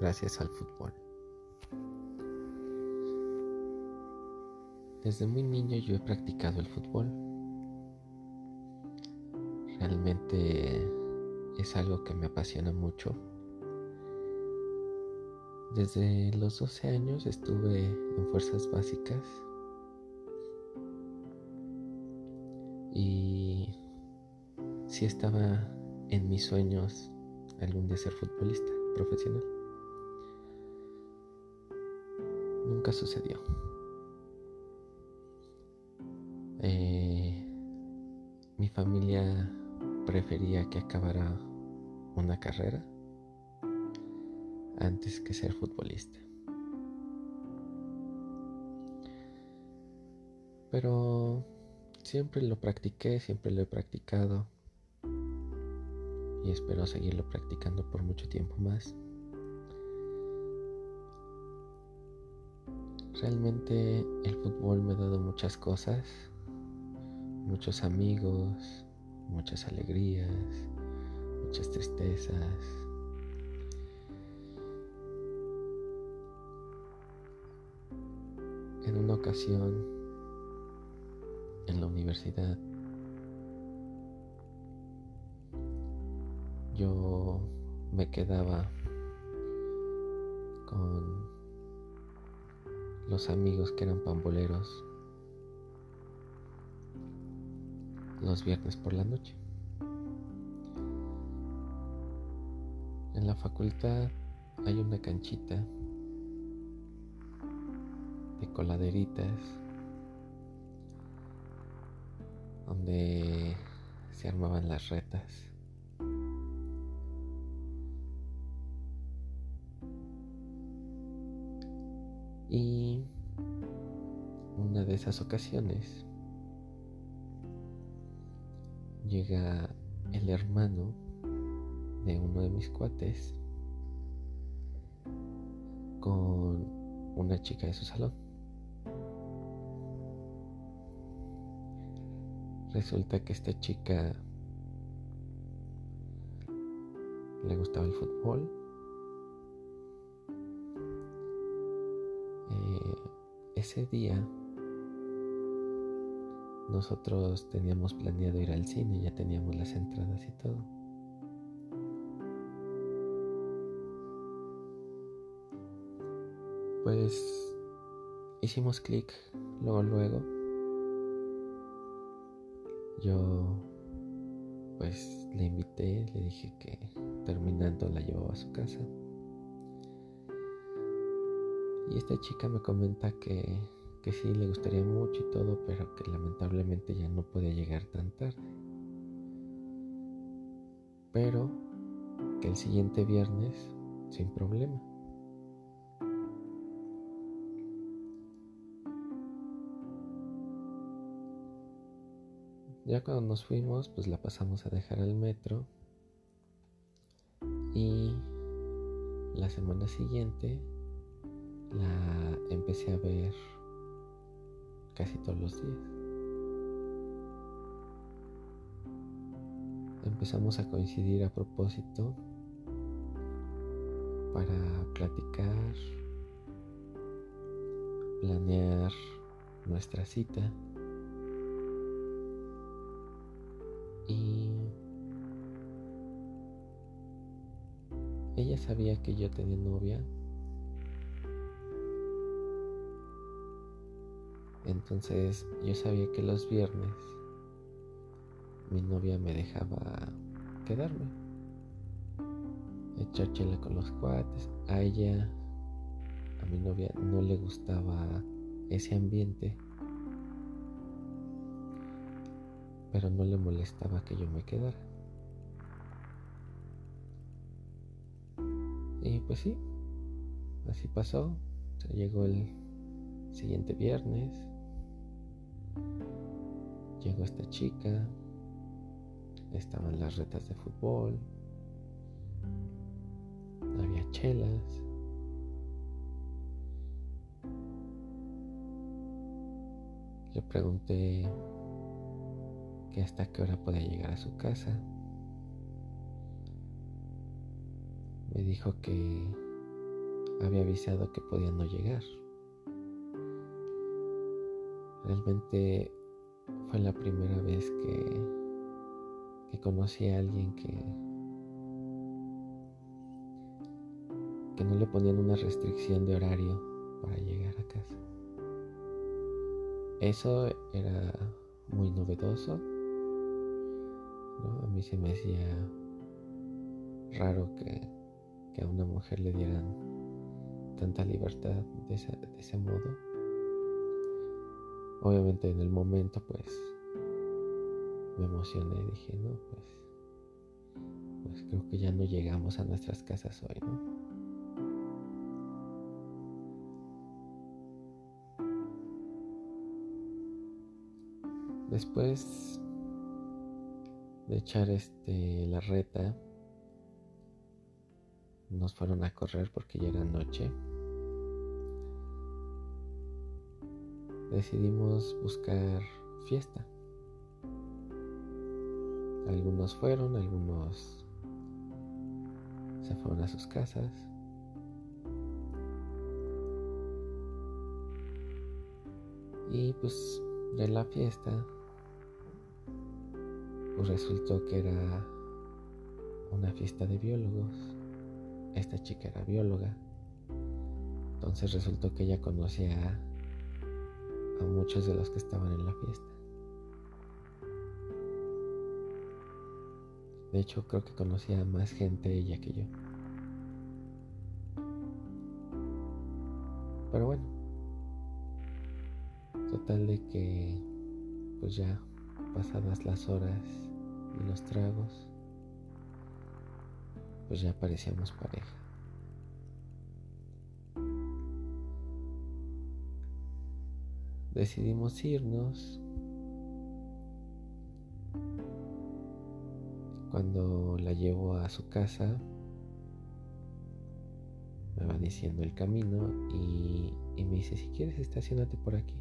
gracias al fútbol. Desde muy niño yo he practicado el fútbol. Realmente es algo que me apasiona mucho. Desde los 12 años estuve en fuerzas básicas y sí estaba en mis sueños algún día ser futbolista profesional. Nunca sucedió. Eh, mi familia prefería que acabara una carrera antes que ser futbolista. Pero siempre lo practiqué, siempre lo he practicado y espero seguirlo practicando por mucho tiempo más. Realmente el fútbol me ha dado muchas cosas, muchos amigos, muchas alegrías, muchas tristezas. En una ocasión, en la universidad, yo me quedaba con los amigos que eran pamboleros los viernes por la noche. En la facultad hay una canchita de coladeritas donde se armaban las retas. Y de esas ocasiones llega el hermano de uno de mis cuates con una chica de su salón. Resulta que esta chica le gustaba el fútbol ese día nosotros teníamos planeado ir al cine, ya teníamos las entradas y todo. Pues hicimos clic luego, luego. Yo pues le invité, le dije que terminando la llevaba a su casa. Y esta chica me comenta que, que sí le gustaría mucho y todo, pero que lamentablemente ya no puede llegar tan tarde. Pero que el siguiente viernes, sin problema. Ya cuando nos fuimos, pues la pasamos a dejar al metro. Y la semana siguiente la empecé a ver casi todos los días. Empezamos a coincidir a propósito para platicar, planear nuestra cita y ella sabía que yo tenía novia Entonces yo sabía que los viernes mi novia me dejaba quedarme, echar chela con los cuates. A ella, a mi novia, no le gustaba ese ambiente, pero no le molestaba que yo me quedara. Y pues sí, así pasó. Llegó el siguiente viernes Llegó esta chica, estaban las retas de fútbol, había chelas. Le pregunté que hasta qué hora podía llegar a su casa. Me dijo que había avisado que podía no llegar. Realmente fue la primera vez que, que conocí a alguien que, que no le ponían una restricción de horario para llegar a casa. Eso era muy novedoso. A mí se me hacía raro que, que a una mujer le dieran tanta libertad de ese, modo. Obviamente en el momento pues me emocioné dije, no, pues, pues creo que ya no llegamos a nuestras casas hoy, ¿no? Después de echar este la reta, nos fueron a correr porque ya era noche. Decidimos buscar fiesta. Algunos fueron, algunos se fueron a sus casas. Y pues de la fiesta pues resultó que era una fiesta de biólogos. Esta chica era bióloga. Entonces resultó que ella conocía a, muchos de los que estaban en la fiesta. De hecho, creo que conocía a más gente ella que yo. Pero bueno, total de que pues ya pasadas las horas y los tragos, pues ya parecíamos pareja. Decidimos irnos cuando la llevo a su casa me va diciendo el camino y, me dice si quieres estacionate por aquí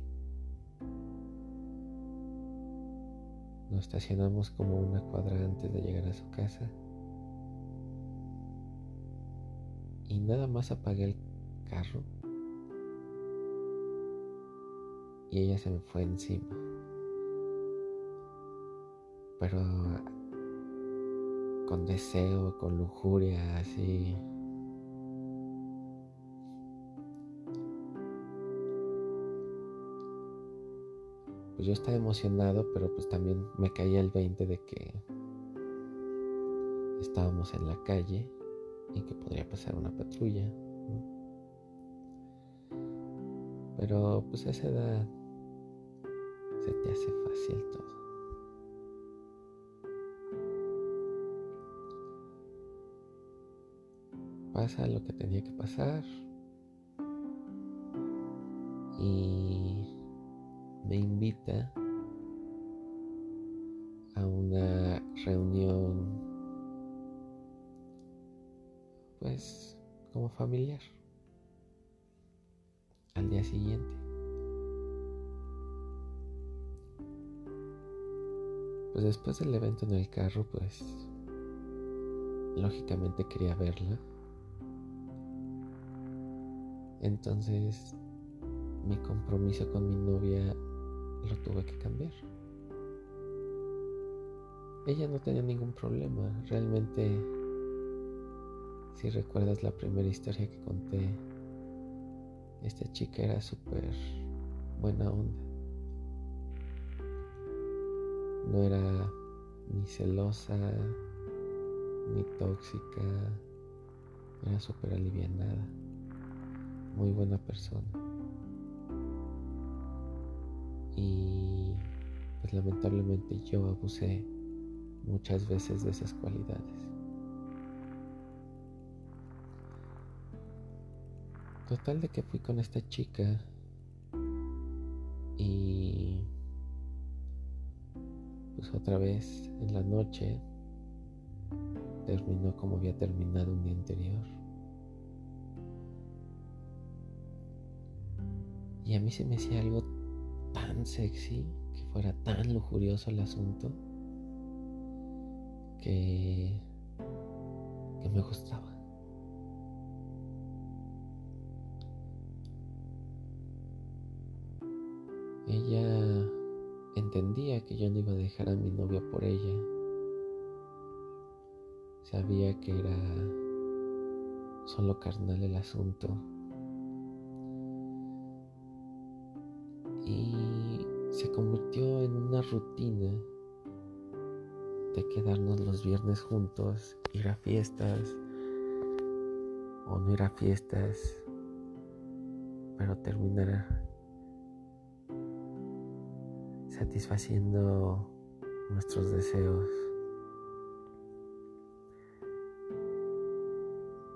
Nos estacionamos como una cuadra antes de llegar a su casa. Y nada más apagué el carro. Y ella se me fue encima. Pero con deseo, con lujuria, así pues yo estaba emocionado, pero pues también me caía el 20 de que estábamos en la calle y que podría pasar una patrulla. Pero pues a esa edad te hace fácil todo. Pasa lo que tenía que pasar y me invita a una reunión pues como familiar al día siguiente. Pues después del evento en el carro, pues lógicamente quería verla. Entonces mi compromiso con mi novia lo tuve que cambiar. Ella no tenía ningún problema. Realmente, si recuerdas la primera historia que conté, esta chica era súper buena onda. No era ni celosa, ni tóxica. Era súper alivianada. Muy buena persona y pues lamentablemente yo abusé muchas veces de esas cualidades. Total de que fui con esta chica y pues otra vez en la noche terminó como había terminado un día anterior. Y a mí se me hacía algo tan sexy, que fuera tan lujurioso el asunto, que, que me gustaba. Ella entendía que yo no iba a dejar a mi novia por ella. Sabía que era solo carnal el asunto. Y se convirtió en una rutina de quedarnos los viernes juntos, ir a fiestas o no ir a fiestas, pero terminar satisfaciendo nuestros deseos.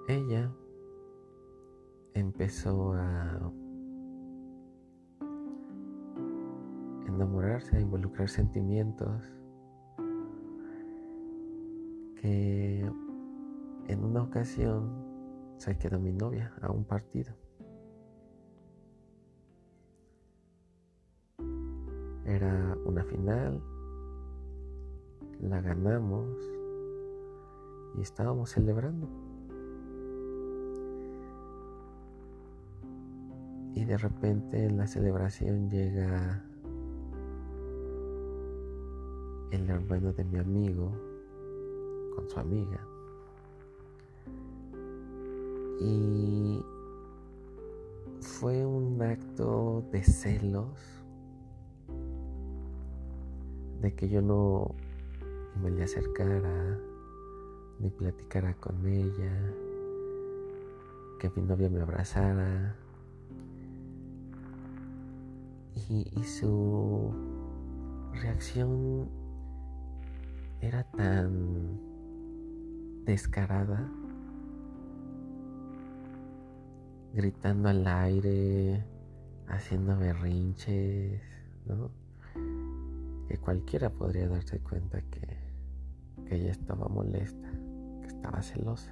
Ella empezó a enamorarse, a involucrar sentimientos que en una ocasión se quedó mi novia a un partido. Una final, la ganamos y estábamos celebrando. Y de repente en la celebración llega el hermano de mi amigo con su amiga. Y fue un acto de celos de que yo no me le acercara ni platicara con ella, que mi novia me abrazara. Y, y su reacción era tan descarada, gritando al aire, haciendo berrinches, ¿no? Que cualquiera podría darse cuenta que, que ella estaba molesta, que estaba celosa.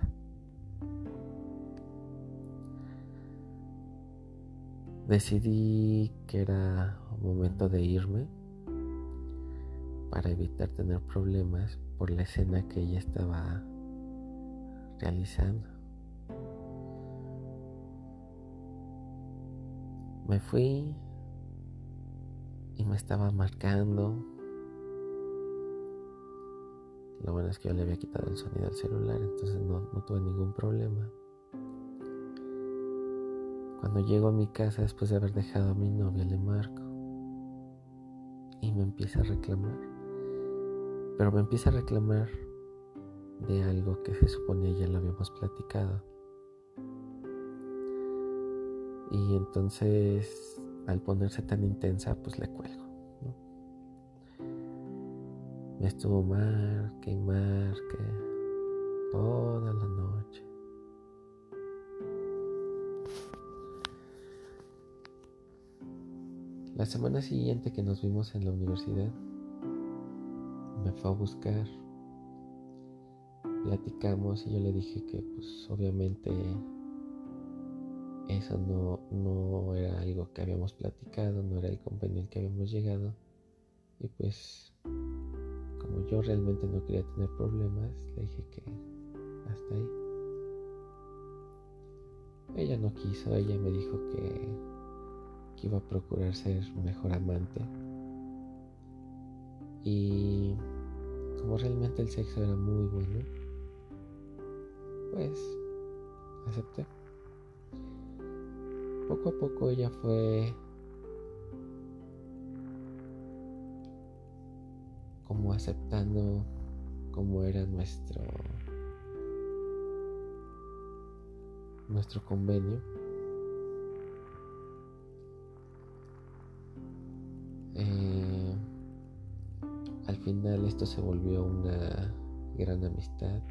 Decidí que era momento de irme para evitar tener problemas por la escena que ella estaba realizando. Me fui y me estaba marcando. Lo bueno es que yo le había quitado el sonido al celular, entonces no, tuve ningún problema. Cuando llego a mi casa después de haber dejado a mi novia, le marco y me empieza a reclamar. Pero me empieza a reclamar de algo que se suponía ya lo habíamos platicado. Y entonces al ponerse tan intensa, pues le cuelgo. Me estuvo marque y marque toda la noche. La semana siguiente que nos vimos en la universidad, me fue a buscar, platicamos y yo le dije que pues obviamente eso no, no era algo que habíamos platicado, no era el convenio al que habíamos llegado. Y pues, yo realmente no quería tener problemas, le dije que hasta ahí. Ella no quiso, ella me dijo que, que iba a procurar ser mejor amante. Y como realmente el sexo era muy bueno, pues acepté poco a poco ella fue como aceptando cómo era nuestro nuestro convenio. Eh, al final esto se volvió una gran amistad.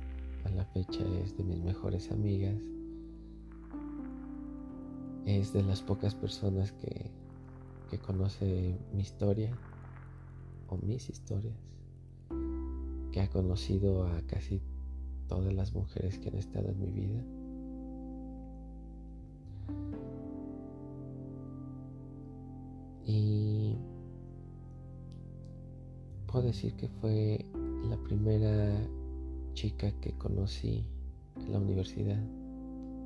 A la fecha es de mis mejores amigas. Es de las pocas personas que, que conoce mi historia o mis historias, que ha conocido a casi todas las mujeres que han estado en mi vida. Y puedo decir que fue la primera chica que conocí en la universidad,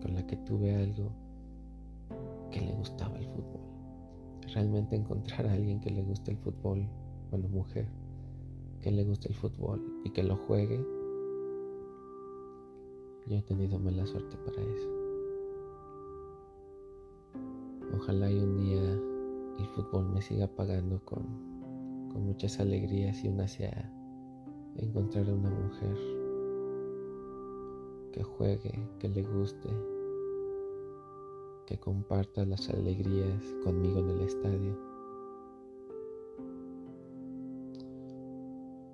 con la que tuve algo que le gustaba el fútbol. realmente encontrar a alguien que le guste el fútbol, bueno, mujer, que le guste el fútbol y que lo juegue, yo he tenido mala suerte para eso. Ojalá y un día el fútbol me siga pagando con, con muchas alegrías y una sea encontrar a una mujer que juegue, que le guste, que comparta las alegrías conmigo en el estadio.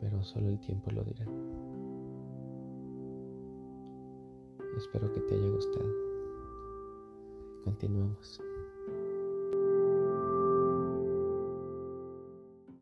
Pero solo el tiempo lo dirá. Espero que te haya gustado. Continuamos.